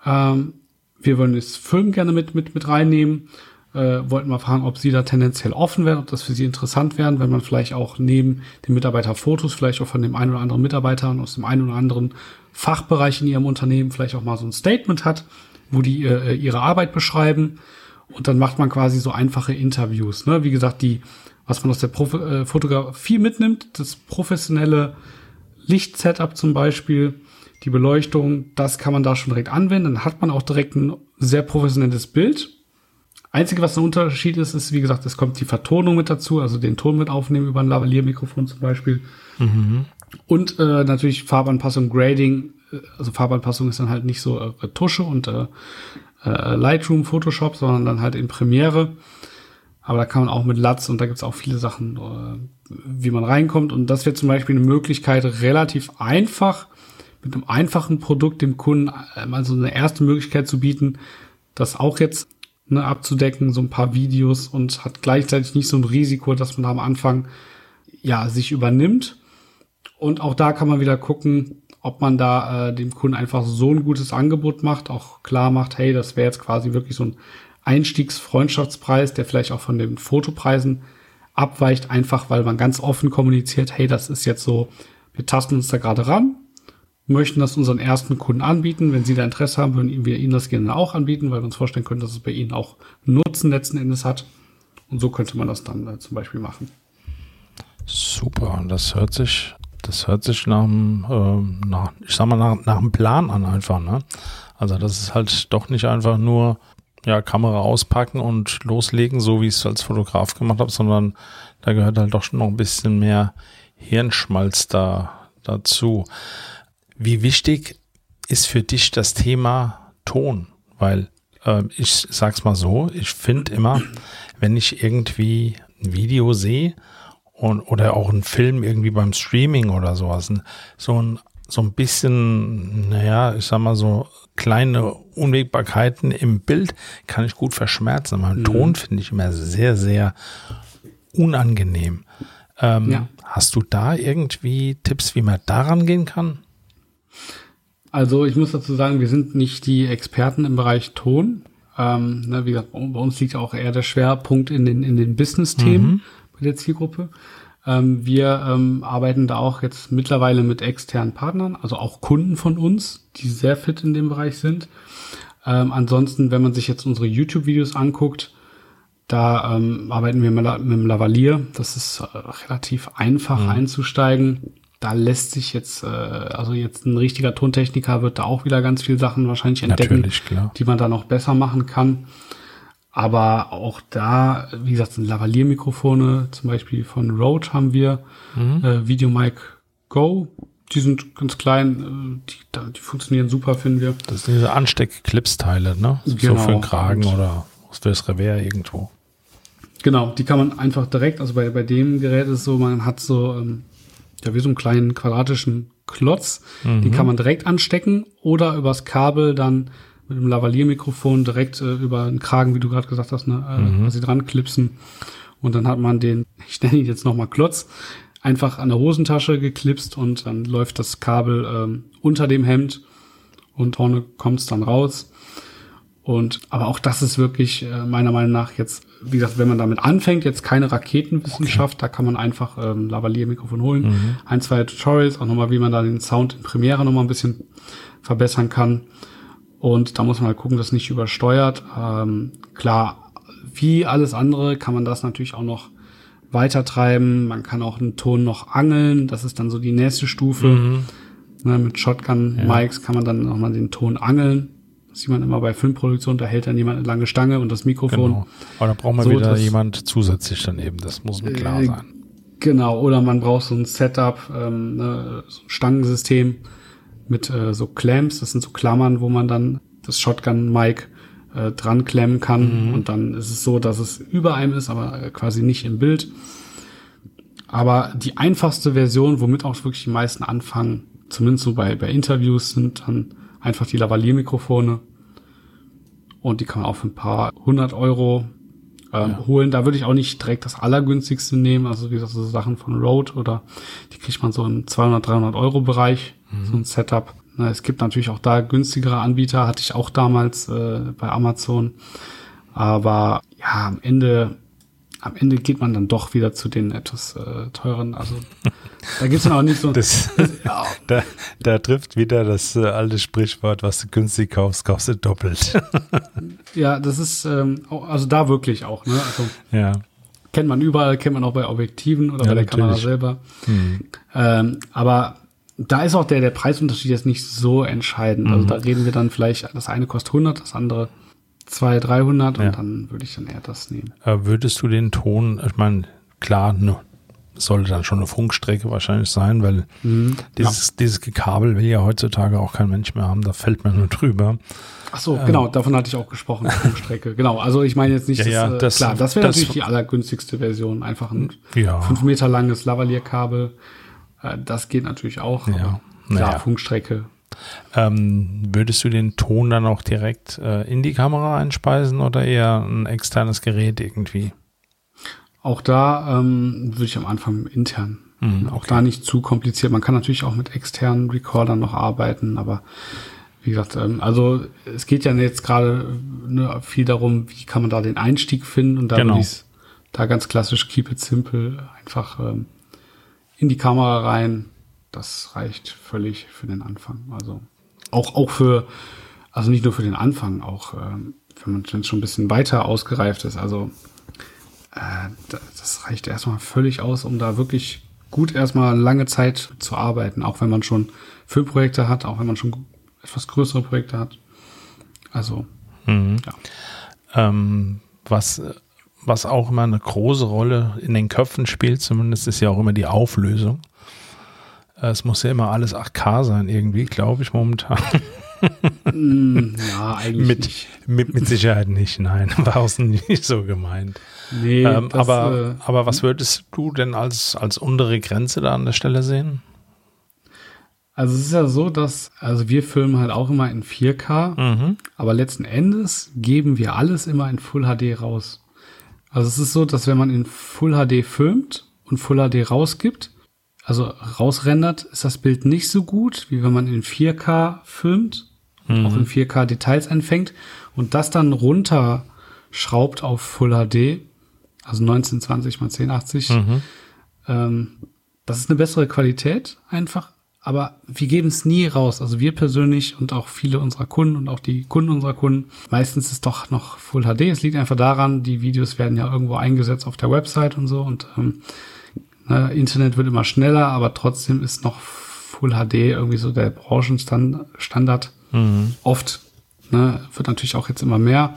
ähm, wir wollen das Film gerne mit, mit, mit reinnehmen, äh, wollten mal fragen, ob Sie da tendenziell offen wären, ob das für Sie interessant wären, wenn man vielleicht auch neben den Mitarbeiterfotos vielleicht auch von dem einen oder anderen Mitarbeiter aus dem einen oder anderen Fachbereich in Ihrem Unternehmen vielleicht auch mal so ein Statement hat, wo die äh, ihre Arbeit beschreiben. Und dann macht man quasi so einfache Interviews. Ne? Wie gesagt, die, was man aus der Prof äh, Fotografie mitnimmt, das professionelle Lichtsetup zum Beispiel, die Beleuchtung, das kann man da schon direkt anwenden. Dann hat man auch direkt ein sehr professionelles Bild. Einzige, was ein Unterschied ist, ist, wie gesagt, es kommt die Vertonung mit dazu, also den Ton mit aufnehmen über ein Lavalier-Mikrofon zum Beispiel. Mhm. Und äh, natürlich Farbanpassung, Grading also Farbanpassung ist dann halt nicht so äh, Tusche und äh, äh, Lightroom, Photoshop, sondern dann halt in Premiere. Aber da kann man auch mit Latz und da gibt's auch viele Sachen, äh, wie man reinkommt. Und das wäre zum Beispiel eine Möglichkeit, relativ einfach mit einem einfachen Produkt dem Kunden äh, mal so eine erste Möglichkeit zu bieten, das auch jetzt ne, abzudecken, so ein paar Videos und hat gleichzeitig nicht so ein Risiko, dass man am Anfang ja sich übernimmt. Und auch da kann man wieder gucken, ob man da äh, dem Kunden einfach so ein gutes Angebot macht, auch klar macht, hey, das wäre jetzt quasi wirklich so ein Einstiegsfreundschaftspreis, der vielleicht auch von den Fotopreisen abweicht, einfach weil man ganz offen kommuniziert, hey, das ist jetzt so, wir tasten uns da gerade ran, möchten das unseren ersten Kunden anbieten. Wenn sie da Interesse haben, würden wir ihnen das gerne auch anbieten, weil wir uns vorstellen können, dass es bei ihnen auch Nutzen letzten Endes hat. Und so könnte man das dann äh, zum Beispiel machen. Super, das hört sich das hört sich nach einem, äh, nach, ich sag mal, nach, nach einem Plan an einfach, ne? Also das ist halt doch nicht einfach nur ja, Kamera auspacken und loslegen, so wie ich es als Fotograf gemacht habe, sondern da gehört halt doch schon noch ein bisschen mehr Hirnschmalz da dazu. Wie wichtig ist für dich das Thema Ton? Weil äh, ich sag's mal so, ich finde immer, wenn ich irgendwie ein Video sehe und, oder auch ein Film irgendwie beim Streaming oder sowas. So ein, so ein bisschen, naja, ich sag mal so kleine Unwägbarkeiten im Bild kann ich gut verschmerzen. Mein mhm. Ton finde ich immer sehr, sehr unangenehm. Ähm, ja. Hast du da irgendwie Tipps, wie man daran gehen kann? Also ich muss dazu sagen, wir sind nicht die Experten im Bereich Ton. Ähm, ne, wie gesagt, bei uns liegt auch eher der Schwerpunkt in den, in den Business-Themen. Mhm bei der Zielgruppe. Ähm, wir ähm, arbeiten da auch jetzt mittlerweile mit externen Partnern, also auch Kunden von uns, die sehr fit in dem Bereich sind. Ähm, ansonsten, wenn man sich jetzt unsere YouTube-Videos anguckt, da ähm, arbeiten wir mit, mit dem Lavalier. Das ist äh, relativ einfach mhm. einzusteigen. Da lässt sich jetzt, äh, also jetzt ein richtiger Tontechniker wird da auch wieder ganz viele Sachen wahrscheinlich entdecken, die man da noch besser machen kann. Aber auch da, wie gesagt, sind Lavalier-Mikrofone, zum Beispiel von Rode haben wir, mhm. äh, Videomic Go. Die sind ganz klein, äh, die, die funktionieren super, finden wir. Das sind diese Ansteck-Clips-Teile, ne? So, genau. so für den Kragen Und oder fürs Revers irgendwo. Genau, die kann man einfach direkt, also bei, bei dem Gerät ist es so, man hat so, ähm, ja, wie so einen kleinen quadratischen Klotz. Mhm. Den kann man direkt anstecken oder übers Kabel dann mit einem Lavalier-Mikrofon direkt äh, über den Kragen, wie du gerade gesagt hast, ne, äh, mhm. quasi dran klipsen. Und dann hat man den, [laughs] ich nenne ihn jetzt nochmal Klotz, einfach an der Hosentasche geklipst und dann läuft das Kabel ähm, unter dem Hemd und vorne kommt es dann raus. Und aber auch das ist wirklich äh, meiner Meinung nach jetzt, wie gesagt, wenn man damit anfängt, jetzt keine Raketenwissenschaft, okay. da kann man einfach ähm, Lavalier-Mikrofon holen. Mhm. Ein, zwei Tutorials, auch nochmal, wie man da den Sound in Premiere nochmal ein bisschen verbessern kann. Und da muss man halt gucken, dass nicht übersteuert. Ähm, klar, wie alles andere kann man das natürlich auch noch weiter treiben. Man kann auch einen Ton noch angeln. Das ist dann so die nächste Stufe. Mhm. Ne, mit Shotgun-Mics ja. kann man dann nochmal den Ton angeln sieht man immer bei Filmproduktionen, da hält dann jemand eine lange Stange und das Mikrofon. Genau. Aber da braucht man so, wieder jemand zusätzlich daneben, das muss mir klar äh, sein. Genau, oder man braucht so ein Setup, ähm, ne, so ein Stangensystem mit äh, so Clamps, das sind so Klammern, wo man dann das Shotgun-Mic äh, dran klemmen kann mhm. und dann ist es so, dass es über einem ist, aber äh, quasi nicht im Bild. Aber die einfachste Version, womit auch wirklich die meisten anfangen, zumindest so bei, bei Interviews, sind dann einfach die Lavalier-Mikrofone. Und die kann man auch für ein paar hundert Euro ähm, ja. holen. Da würde ich auch nicht direkt das allergünstigste nehmen. Also wie gesagt, so Sachen von Rode oder die kriegt man so im 200, 300 Euro Bereich, mhm. so ein Setup. Na, es gibt natürlich auch da günstigere Anbieter, hatte ich auch damals äh, bei Amazon. Aber ja, am Ende am Ende geht man dann doch wieder zu den etwas äh, teuren. Also da gibt's dann auch nicht so. Das, ja. [laughs] da, da trifft wieder das äh, alte Sprichwort, was du günstig kaufst, kaufst du doppelt. [laughs] ja, das ist ähm, also da wirklich auch. Ne? Also, ja. Kennt man überall, kennt man auch bei Objektiven oder ja, bei der natürlich. Kamera selber. Hm. Ähm, aber da ist auch der, der Preisunterschied jetzt nicht so entscheidend. Also mhm. da reden wir dann vielleicht, das eine kostet 100, das andere 200, 300 ja. und dann würde ich dann eher das nehmen. Äh, würdest du den Ton, ich meine, klar, ne, sollte dann schon eine Funkstrecke wahrscheinlich sein, weil mhm, dieses, ja. dieses Gekabel will ja heutzutage auch kein Mensch mehr haben, da fällt man nur drüber. Ach so, ähm, genau, davon hatte ich auch gesprochen, Funkstrecke. genau, also ich meine jetzt nicht, ja, ja, das, das, klar, das wäre natürlich die allergünstigste Version, einfach ein ja. fünf Meter langes Lavalier-Kabel, äh, das geht natürlich auch, ja. aber klar, Funkstrecke ähm, würdest du den Ton dann auch direkt äh, in die Kamera einspeisen oder eher ein externes Gerät irgendwie? Auch da ähm, würde ich am Anfang intern. Mhm, okay. Auch da nicht zu kompliziert. Man kann natürlich auch mit externen Recordern noch arbeiten, aber wie gesagt, ähm, also es geht ja jetzt gerade ne, viel darum, wie kann man da den Einstieg finden und da genau. würde ich da ganz klassisch keep it simple einfach ähm, in die Kamera rein, das reicht völlig für den Anfang. Also auch, auch für, also nicht nur für den Anfang, auch ähm, wenn man schon ein bisschen weiter ausgereift ist. Also das reicht erstmal völlig aus, um da wirklich gut erstmal lange Zeit zu arbeiten, auch wenn man schon Filmprojekte hat, auch wenn man schon etwas größere Projekte hat. Also, mhm. ja. Ähm, was, was auch immer eine große Rolle in den Köpfen spielt, zumindest ist ja auch immer die Auflösung. Es muss ja immer alles 8K sein, irgendwie, glaube ich, momentan. [laughs] Mm, ja, eigentlich mit, nicht. Mit, mit Sicherheit nicht, nein. [laughs] War auch nicht so gemeint. Nee, ähm, das, aber, äh, aber was würdest du denn als, als untere Grenze da an der Stelle sehen? Also es ist ja so, dass, also wir filmen halt auch immer in 4K, mhm. aber letzten Endes geben wir alles immer in Full HD raus. Also es ist so, dass wenn man in Full HD filmt und Full HD rausgibt, also rausrendert, ist das Bild nicht so gut, wie wenn man in 4K filmt, mhm. auch in 4K Details einfängt und das dann runterschraubt auf Full HD, also 1920 x 1080. Mhm. Ähm, das ist eine bessere Qualität einfach, aber wir geben es nie raus. Also wir persönlich und auch viele unserer Kunden und auch die Kunden unserer Kunden. Meistens ist doch noch Full HD. Es liegt einfach daran, die Videos werden ja irgendwo eingesetzt auf der Website und so und ähm, Ne, Internet wird immer schneller, aber trotzdem ist noch Full HD irgendwie so der Branchenstandard. Mhm. Oft. Ne, wird natürlich auch jetzt immer mehr.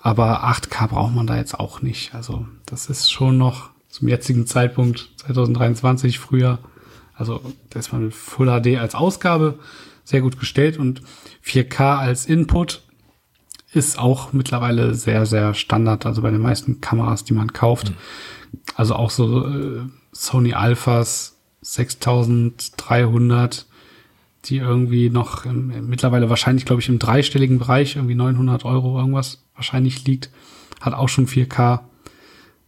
Aber 8K braucht man da jetzt auch nicht. Also das ist schon noch zum jetzigen Zeitpunkt 2023 früher. Also da ist man mit Full HD als Ausgabe sehr gut gestellt und 4K als Input ist auch mittlerweile sehr, sehr Standard. Also bei den meisten Kameras, die man kauft. Mhm. Also auch so äh, Sony Alphas 6300, die irgendwie noch im, mittlerweile wahrscheinlich, glaube ich, im dreistelligen Bereich, irgendwie 900 Euro irgendwas wahrscheinlich liegt. Hat auch schon 4K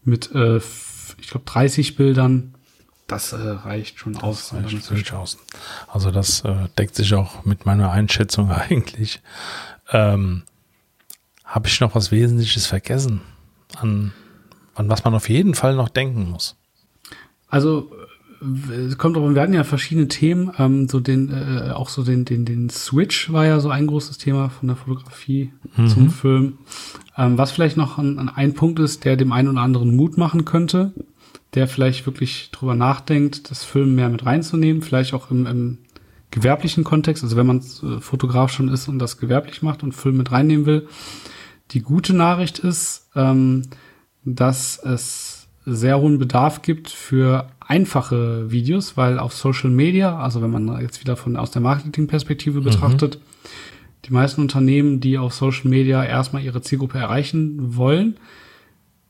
mit, äh, ich glaube, 30 Bildern. Das äh, reicht schon Das aus. Reicht ist durchaus. Also das äh, deckt sich auch mit meiner Einschätzung [laughs] eigentlich. Ähm, Habe ich noch was Wesentliches vergessen, an, an was man auf jeden Fall noch denken muss? Also äh, es kommt drauf, an, wir hatten ja verschiedene Themen, ähm, so den, äh, auch so den, den, den Switch war ja so ein großes Thema von der Fotografie zum Film. Ähm, was vielleicht noch ein, ein- ein Punkt ist, der dem einen oder anderen Mut machen könnte, der vielleicht wirklich drüber nachdenkt, das Film mehr mit reinzunehmen, vielleicht auch im, im gewerblichen Kontext, also wenn man äh, Fotograf schon ist und das gewerblich macht und Film mit reinnehmen will. Die gute Nachricht ist, ähm, dass es sehr hohen Bedarf gibt für einfache Videos, weil auf Social Media, also wenn man jetzt wieder von aus der Marketingperspektive betrachtet, die meisten Unternehmen, die auf Social Media erstmal ihre Zielgruppe erreichen wollen,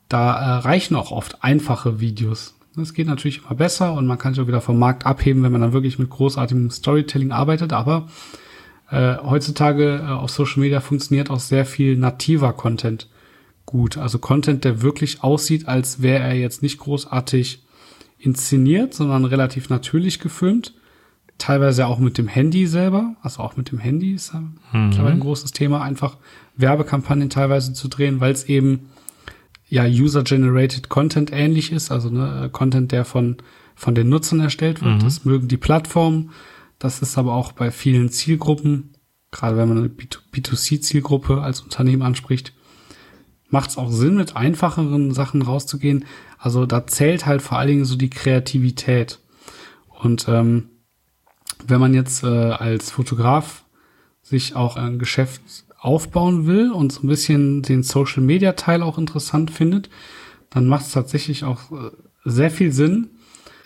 da reichen auch oft einfache Videos. Das geht natürlich immer besser und man kann sich auch wieder vom Markt abheben, wenn man dann wirklich mit großartigem Storytelling arbeitet, aber äh, heutzutage äh, auf Social Media funktioniert auch sehr viel nativer Content gut. Also Content, der wirklich aussieht, als wäre er jetzt nicht großartig inszeniert, sondern relativ natürlich gefilmt. Teilweise auch mit dem Handy selber, also auch mit dem Handy ist mittlerweile ein großes Thema, einfach Werbekampagnen teilweise zu drehen, weil es eben ja User-Generated Content ähnlich ist, also ne, Content, der von, von den Nutzern erstellt wird. Das mögen die Plattformen. Das ist aber auch bei vielen Zielgruppen, gerade wenn man eine B2C-Zielgruppe als Unternehmen anspricht, macht es auch Sinn, mit einfacheren Sachen rauszugehen. Also da zählt halt vor allen Dingen so die Kreativität. Und ähm, wenn man jetzt äh, als Fotograf sich auch ein Geschäft aufbauen will und so ein bisschen den Social Media Teil auch interessant findet, dann macht es tatsächlich auch äh, sehr viel Sinn,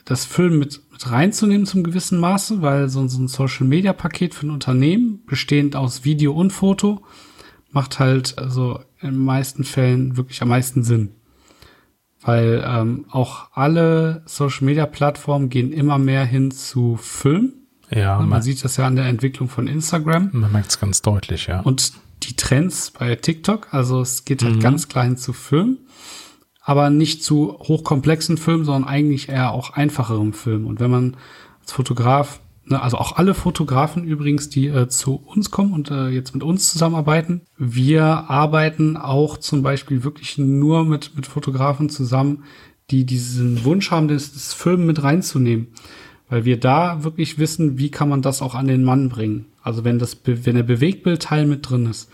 das Film mit, mit reinzunehmen zum gewissen Maße, weil so, so ein Social Media Paket für ein Unternehmen, bestehend aus Video und Foto, macht halt also in den meisten Fällen wirklich am meisten Sinn. Weil ähm, auch alle Social Media Plattformen gehen immer mehr hin zu Film. Ja, Man man, sieht das ja an der Entwicklung von Instagram. man merkt es ganz deutlich, ja. Und die Trends bei TikTok, also es geht halt ganz klar hin zu Film, aber nicht zu hochkomplexen Filmen, sondern eigentlich eher auch einfacherem Film. Und wenn man als Fotograf, also auch alle Fotografen übrigens, die äh, zu uns kommen und äh, jetzt mit uns zusammenarbeiten, wir arbeiten auch zum Beispiel wirklich nur mit, mit Fotografen zusammen, die diesen Wunsch haben, das, das Film mit reinzunehmen weil wir da wirklich wissen, wie kann man das auch an den Mann bringen. Also wenn das, wenn der Bewegbildteil mit drin ist.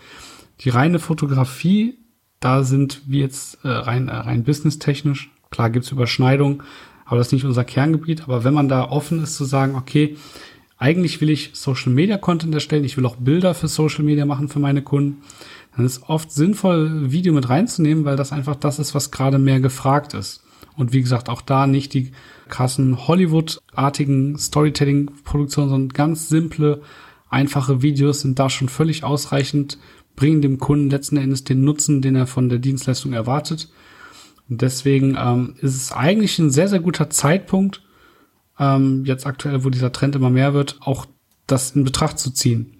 Die reine Fotografie, da sind wir jetzt äh, rein, äh, rein businesstechnisch. Klar gibt's Überschneidungen, aber das ist nicht unser Kerngebiet. Aber wenn man da offen ist zu sagen, okay, eigentlich will ich Social Media Content erstellen, ich will auch Bilder für Social Media machen für meine Kunden, dann ist oft sinnvoll, Video mit reinzunehmen, weil das einfach das ist, was gerade mehr gefragt ist. Und wie gesagt, auch da nicht die krassen Hollywood-artigen Storytelling-Produktionen, sondern ganz simple, einfache Videos sind da schon völlig ausreichend, bringen dem Kunden letzten Endes den Nutzen, den er von der Dienstleistung erwartet. Und deswegen ähm, ist es eigentlich ein sehr, sehr guter Zeitpunkt, ähm, jetzt aktuell, wo dieser Trend immer mehr wird, auch das in Betracht zu ziehen.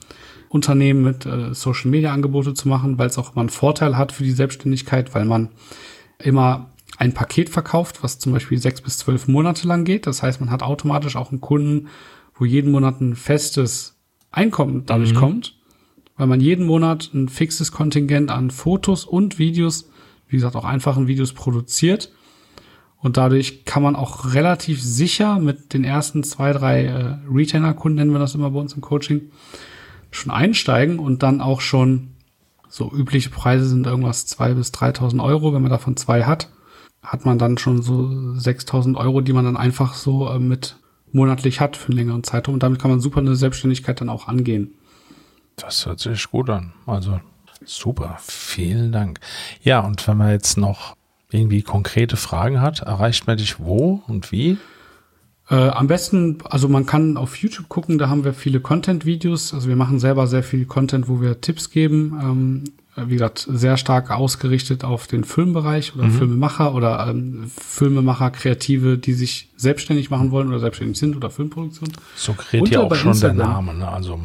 Unternehmen mit äh, Social Media Angebote zu machen, weil es auch immer einen Vorteil hat für die Selbstständigkeit, weil man immer ein Paket verkauft, was zum Beispiel sechs bis zwölf Monate lang geht. Das heißt, man hat automatisch auch einen Kunden, wo jeden Monat ein festes Einkommen dadurch kommt, weil man jeden Monat ein fixes Kontingent an Fotos und Videos, wie gesagt, auch einfachen Videos produziert. Und dadurch kann man auch relativ sicher mit den ersten zwei, drei äh, Retainer-Kunden, nennen wir das immer bei uns im Coaching, schon einsteigen und dann auch schon so übliche Preise sind irgendwas zwei bis 3.000 Euro. Wenn man davon zwei hat, hat man dann schon so 6.000 Euro, die man dann einfach so äh, mit monatlich hat für einen längeren Zeitraum. Und damit kann man super eine Selbstständigkeit dann auch angehen. Das hört sich gut an. Also super, vielen Dank. Ja, und wenn man jetzt noch irgendwie konkrete Fragen hat, erreicht man dich wo und wie? Äh, am besten, also man kann auf YouTube gucken, da haben wir viele Content-Videos. Also wir machen selber sehr viel Content, wo wir Tipps geben. Ähm, wie gesagt, sehr stark ausgerichtet auf den Filmbereich oder mhm. Filmemacher oder ähm, Filmemacher, Kreative, die sich selbstständig machen wollen oder selbstständig sind oder Filmproduktion. So gerät ja auch schon Instagram. der Name, ne? also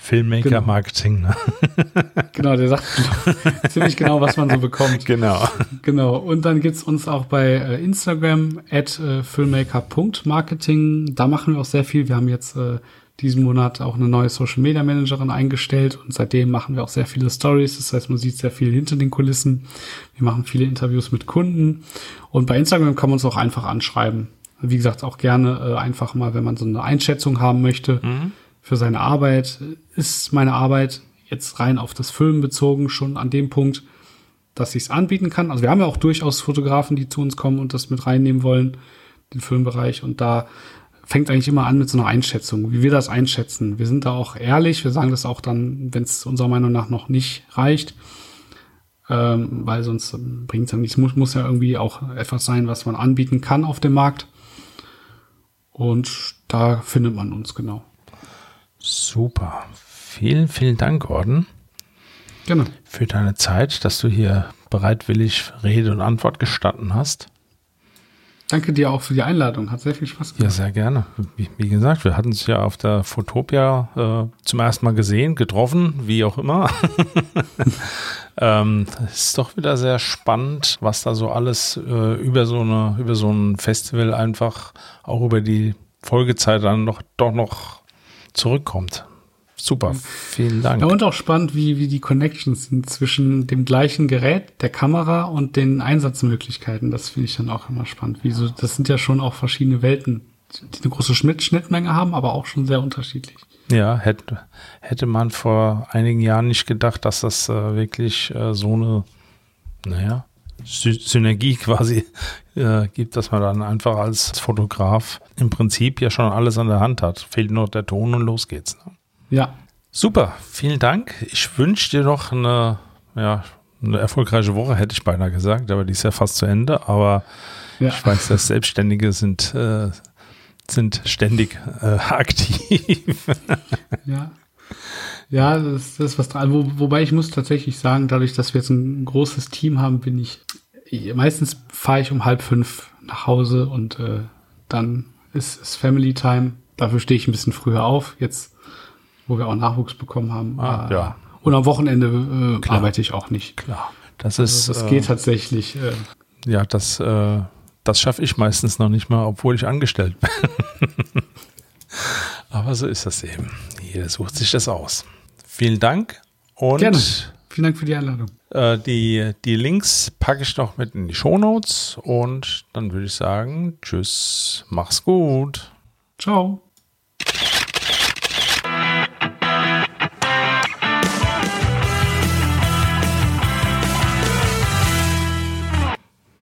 Filmmaker-Marketing. Ne? [laughs] genau, der sagt [laughs] ziemlich genau, was man so bekommt. Genau. Genau. Und dann gibt's uns auch bei äh, Instagram at äh, filmmaker.marketing. Da machen wir auch sehr viel. Wir haben jetzt äh, diesen Monat auch eine neue Social Media Managerin eingestellt und seitdem machen wir auch sehr viele Stories. Das heißt, man sieht sehr viel hinter den Kulissen. Wir machen viele Interviews mit Kunden und bei Instagram kann man uns auch einfach anschreiben. Wie gesagt, auch gerne äh, einfach mal, wenn man so eine Einschätzung haben möchte mhm. Für seine Arbeit. Ist meine Arbeit jetzt rein auf das Filmen bezogen schon an dem Punkt, dass ich es anbieten kann? Also wir haben ja auch durchaus Fotografen, die zu uns kommen und das mit reinnehmen wollen, den Filmbereich. Und da fängt eigentlich immer an mit so einer Einschätzung, wie wir das einschätzen. Wir sind da auch ehrlich, wir sagen das auch dann, wenn es unserer Meinung nach noch nicht reicht, ähm, weil sonst bringt es ja nichts. Muss, muss ja irgendwie auch etwas sein, was man anbieten kann auf dem Markt. Und da findet man uns genau. Super. Vielen, vielen Dank, Gordon. Gerne. Für deine Zeit, dass du hier bereitwillig Rede und Antwort gestatten hast. Danke dir auch für die Einladung. Hat sehr viel Spaß gemacht. Ja, sehr gerne. Wie, wie gesagt, wir hatten es ja auf der Fotopia äh, zum ersten Mal gesehen, getroffen, wie auch immer. [laughs] ähm, ist doch wieder sehr spannend, was da so alles äh, über so eine, über so ein Festival einfach auch über die Folgezeit dann noch doch noch zurückkommt. Super, vielen Dank. Ja, und auch spannend, wie, wie die Connections sind zwischen dem gleichen Gerät, der Kamera und den Einsatzmöglichkeiten. Das finde ich dann auch immer spannend. Wie so, das sind ja schon auch verschiedene Welten, die eine große Schnittmenge haben, aber auch schon sehr unterschiedlich. Ja, hätte, hätte man vor einigen Jahren nicht gedacht, dass das äh, wirklich äh, so eine, naja, Sy Synergie [laughs] quasi äh, gibt, dass man dann einfach als Fotograf im Prinzip ja schon alles an der Hand hat. Fehlt nur der Ton und los geht's. Ne? Ja. Super, vielen Dank. Ich wünsche dir noch eine, ja, eine erfolgreiche Woche, hätte ich beinahe gesagt, aber die ist ja fast zu Ende. Aber ja. ich weiß, dass Selbstständige sind, äh, sind ständig äh, [laughs] aktiv. ja. Ja, das, das ist was dran. Wo, wobei ich muss tatsächlich sagen, dadurch, dass wir jetzt ein großes Team haben, bin ich meistens fahre ich um halb fünf nach Hause und äh, dann ist es Family Time. Dafür stehe ich ein bisschen früher auf. Jetzt wo wir auch Nachwuchs bekommen haben. Ah, äh, ja. Und am Wochenende äh, arbeite ich auch nicht. Klar. Das ist. Also das geht äh, tatsächlich. Äh, ja, das, äh, das schaffe ich meistens noch nicht mal, obwohl ich angestellt [laughs] bin. Aber so ist das eben. Jeder sucht sich das aus. Vielen Dank und Gerne. Vielen Dank für die Einladung. Äh, die, die Links packe ich noch mit in die Shownotes und dann würde ich sagen, tschüss, mach's gut. Ciao.